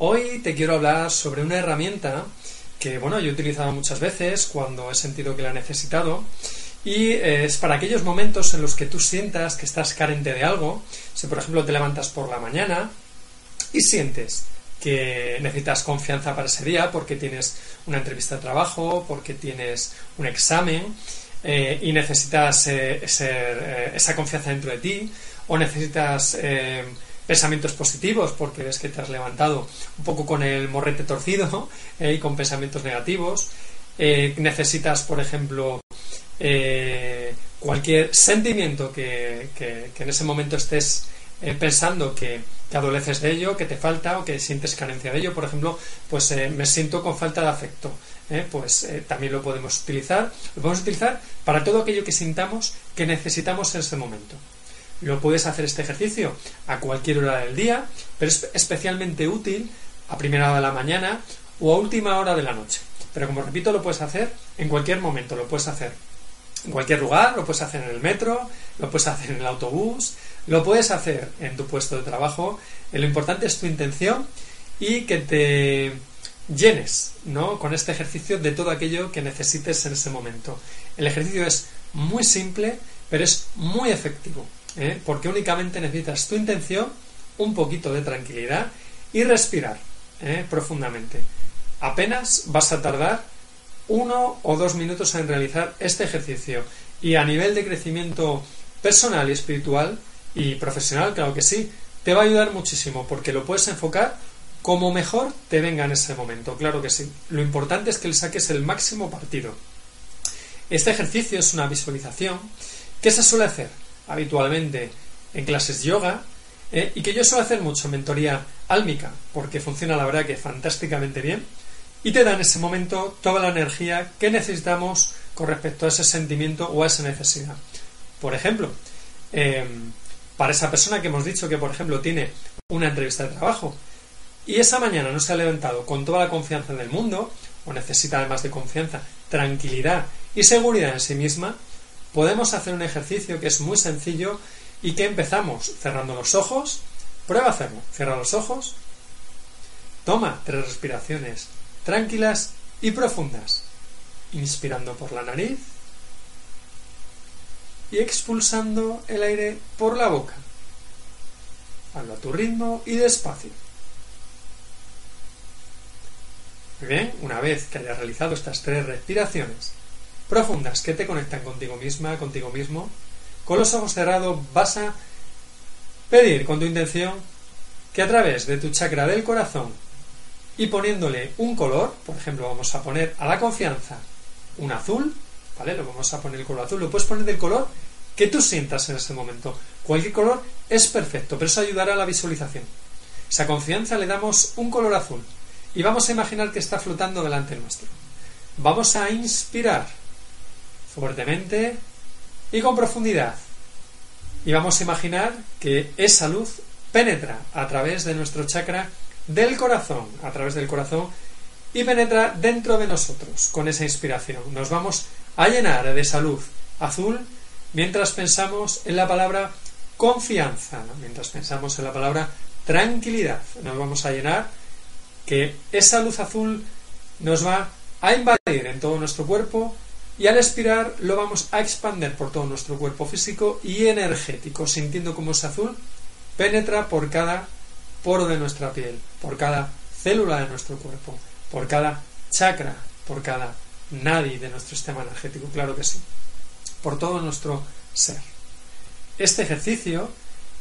Hoy te quiero hablar sobre una herramienta que, bueno, yo he utilizado muchas veces cuando he sentido que la he necesitado y eh, es para aquellos momentos en los que tú sientas que estás carente de algo, si por ejemplo te levantas por la mañana y sientes que necesitas confianza para ese día porque tienes una entrevista de trabajo, porque tienes un examen eh, y necesitas eh, esa confianza dentro de ti o necesitas pensamientos positivos porque ves que te has levantado un poco con el morrete torcido eh, y con pensamientos negativos. Eh, necesitas, por ejemplo, eh, cualquier sentimiento que, que- en ese momento estés pensando que, que adoleces de ello, que te falta o que sientes carencia de ello. Por ejemplo, pues me siento con falta de afecto. pues también lo podemos utilizar. Lo podemos utilizar para todo aquello que sintamos que necesitamos en ese momento. Lo puedes hacer este ejercicio a cualquier hora del día, pero es especialmente útil a primera hora de la mañana o a última hora de la noche. Pero como repito, lo puedes hacer en cualquier momento, lo puedes hacer en cualquier lugar, lo puedes hacer en el metro, lo puedes hacer en el autobús, lo puedes hacer en tu puesto de trabajo. Eh, Lo importante es tu intención y que te llenes ¿no? con este ejercicio de todo aquello que necesites en ese momento. El ejercicio es muy simple, pero es muy efectivo, ¿eh? porque únicamente necesitas tu intención, un poquito de tranquilidad y respirar ¿eh? profundamente. Apenas vas a tardar uno o dos minutos en realizar este ejercicio y a nivel de crecimiento personal y espiritual y profesional, claro que sí, te va a ayudar muchísimo porque lo puedes enfocar como mejor te venga en ese momento, claro que sí. Lo importante es que le saques el máximo partido. Este ejercicio es una visualización que se suele hacer habitualmente en clases yoga eh, y que yo suelo hacer mucho en mentoría álmica porque funciona la verdad que fantásticamente bien y te da en ese momento toda la energía que necesitamos con respecto a ese sentimiento o a esa necesidad. Por ejemplo, eh, para esa persona que hemos dicho que, por ejemplo, tiene una entrevista de trabajo y esa mañana no se ha levantado con toda la confianza del mundo, o necesita además de confianza, tranquilidad y seguridad en sí misma, podemos hacer un ejercicio que es muy sencillo y que empezamos cerrando los ojos. Prueba a hacerlo. Cierra los ojos. Toma tres respiraciones tranquilas y profundas. Inspirando por la nariz y expulsando el aire por la boca. Hazlo a tu ritmo y despacio. Muy bien, una vez que hayas realizado estas tres respiraciones profundas que te conectan contigo misma, contigo mismo, con los ojos cerrados vas a pedir con tu intención que a través de tu chakra del corazón y poniéndole un color, por ejemplo, vamos a poner a la confianza un azul, ¿vale? Lo vamos a poner el color azul, lo puedes poner del color que tú sientas en ese momento. Cualquier color es perfecto, pero eso ayudará a la visualización. Esa confianza le damos un color azul y vamos a imaginar que está flotando delante nuestro. Vamos a inspirar fuertemente y con profundidad. Y vamos a imaginar que esa luz penetra a través de nuestro chakra del corazón, a través del corazón, y penetra dentro de nosotros con esa inspiración. Nos vamos a llenar de esa luz azul mientras pensamos en la palabra confianza, mientras pensamos en la palabra tranquilidad. Nos vamos a llenar que esa luz azul nos va a invadir en todo nuestro cuerpo y al expirar lo vamos a expandir por todo nuestro cuerpo físico y energético, sintiendo como ese azul penetra por cada poro de nuestra piel, por cada célula de nuestro cuerpo, por cada chakra, por cada nadi de nuestro sistema energético, claro que sí, por todo nuestro ser. Este ejercicio,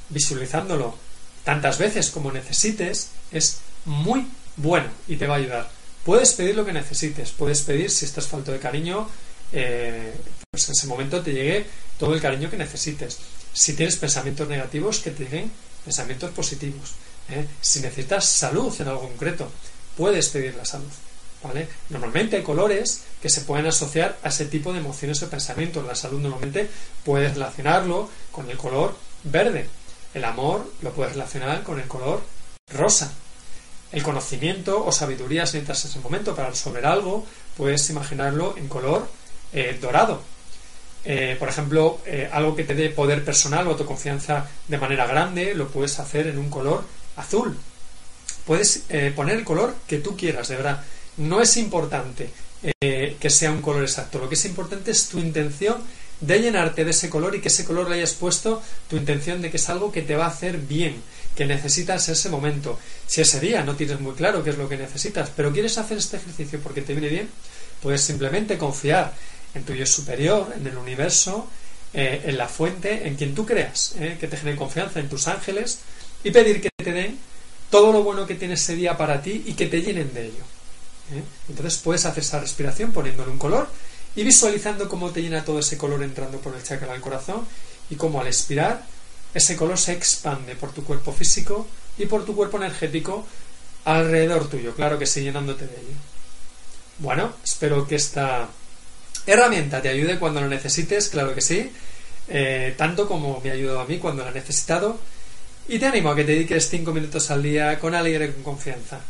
visualizándolo tantas veces como necesites es muy bueno y te va a ayudar. Puedes pedir lo que necesites, puedes pedir si estás falto de cariño, eh, pues en ese momento te llegue todo el cariño que necesites. Si tienes pensamientos negativos, que te lleguen pensamientos positivos. ¿eh? Si necesitas salud en algo concreto, puedes pedir la salud. ¿vale? Normalmente hay colores que se pueden asociar a ese tipo de emociones o pensamientos. La salud normalmente puedes relacionarlo con el color verde. El amor lo puedes relacionar con el color rosa. El conocimiento o sabiduría si necesitas ese momento para resolver algo, puedes imaginarlo en color eh, dorado. Eh, por ejemplo, eh, algo que te dé poder personal o autoconfianza de manera grande, lo puedes hacer en un color azul. Puedes poner el color que tú quieras, de verdad. No es importante que sea un color exacto. Lo que es importante es tu intención de llenarte de ese color y que ese color le hayas puesto tu intención de que es algo que te va a hacer bien, que necesitas ese momento. Si ese día no tienes muy claro qué es lo que necesitas, pero quieres hacer este ejercicio porque te viene bien, puedes simplemente confiar en tu yo superior, en el universo, eh, en la fuente, en quien tú creas, eh, que te genere confianza en tus ángeles y pedir que te den todo lo bueno que tiene ese día para ti y que te llenen de ello. ¿eh? Entonces puedes hacer esa respiración poniéndole un color y visualizando cómo te llena todo ese color entrando por el chakra del corazón y cómo al expirar ese color se expande por tu cuerpo físico y por tu cuerpo energético alrededor tuyo, claro que sí, llenándote de ello. Bueno, espero que esta herramienta te ayude cuando lo necesites, claro que sí, eh, tanto como me ha ayudado a mí cuando la he necesitado. Y te animo a que te dediques 5 minutos al día con alegría y con confianza.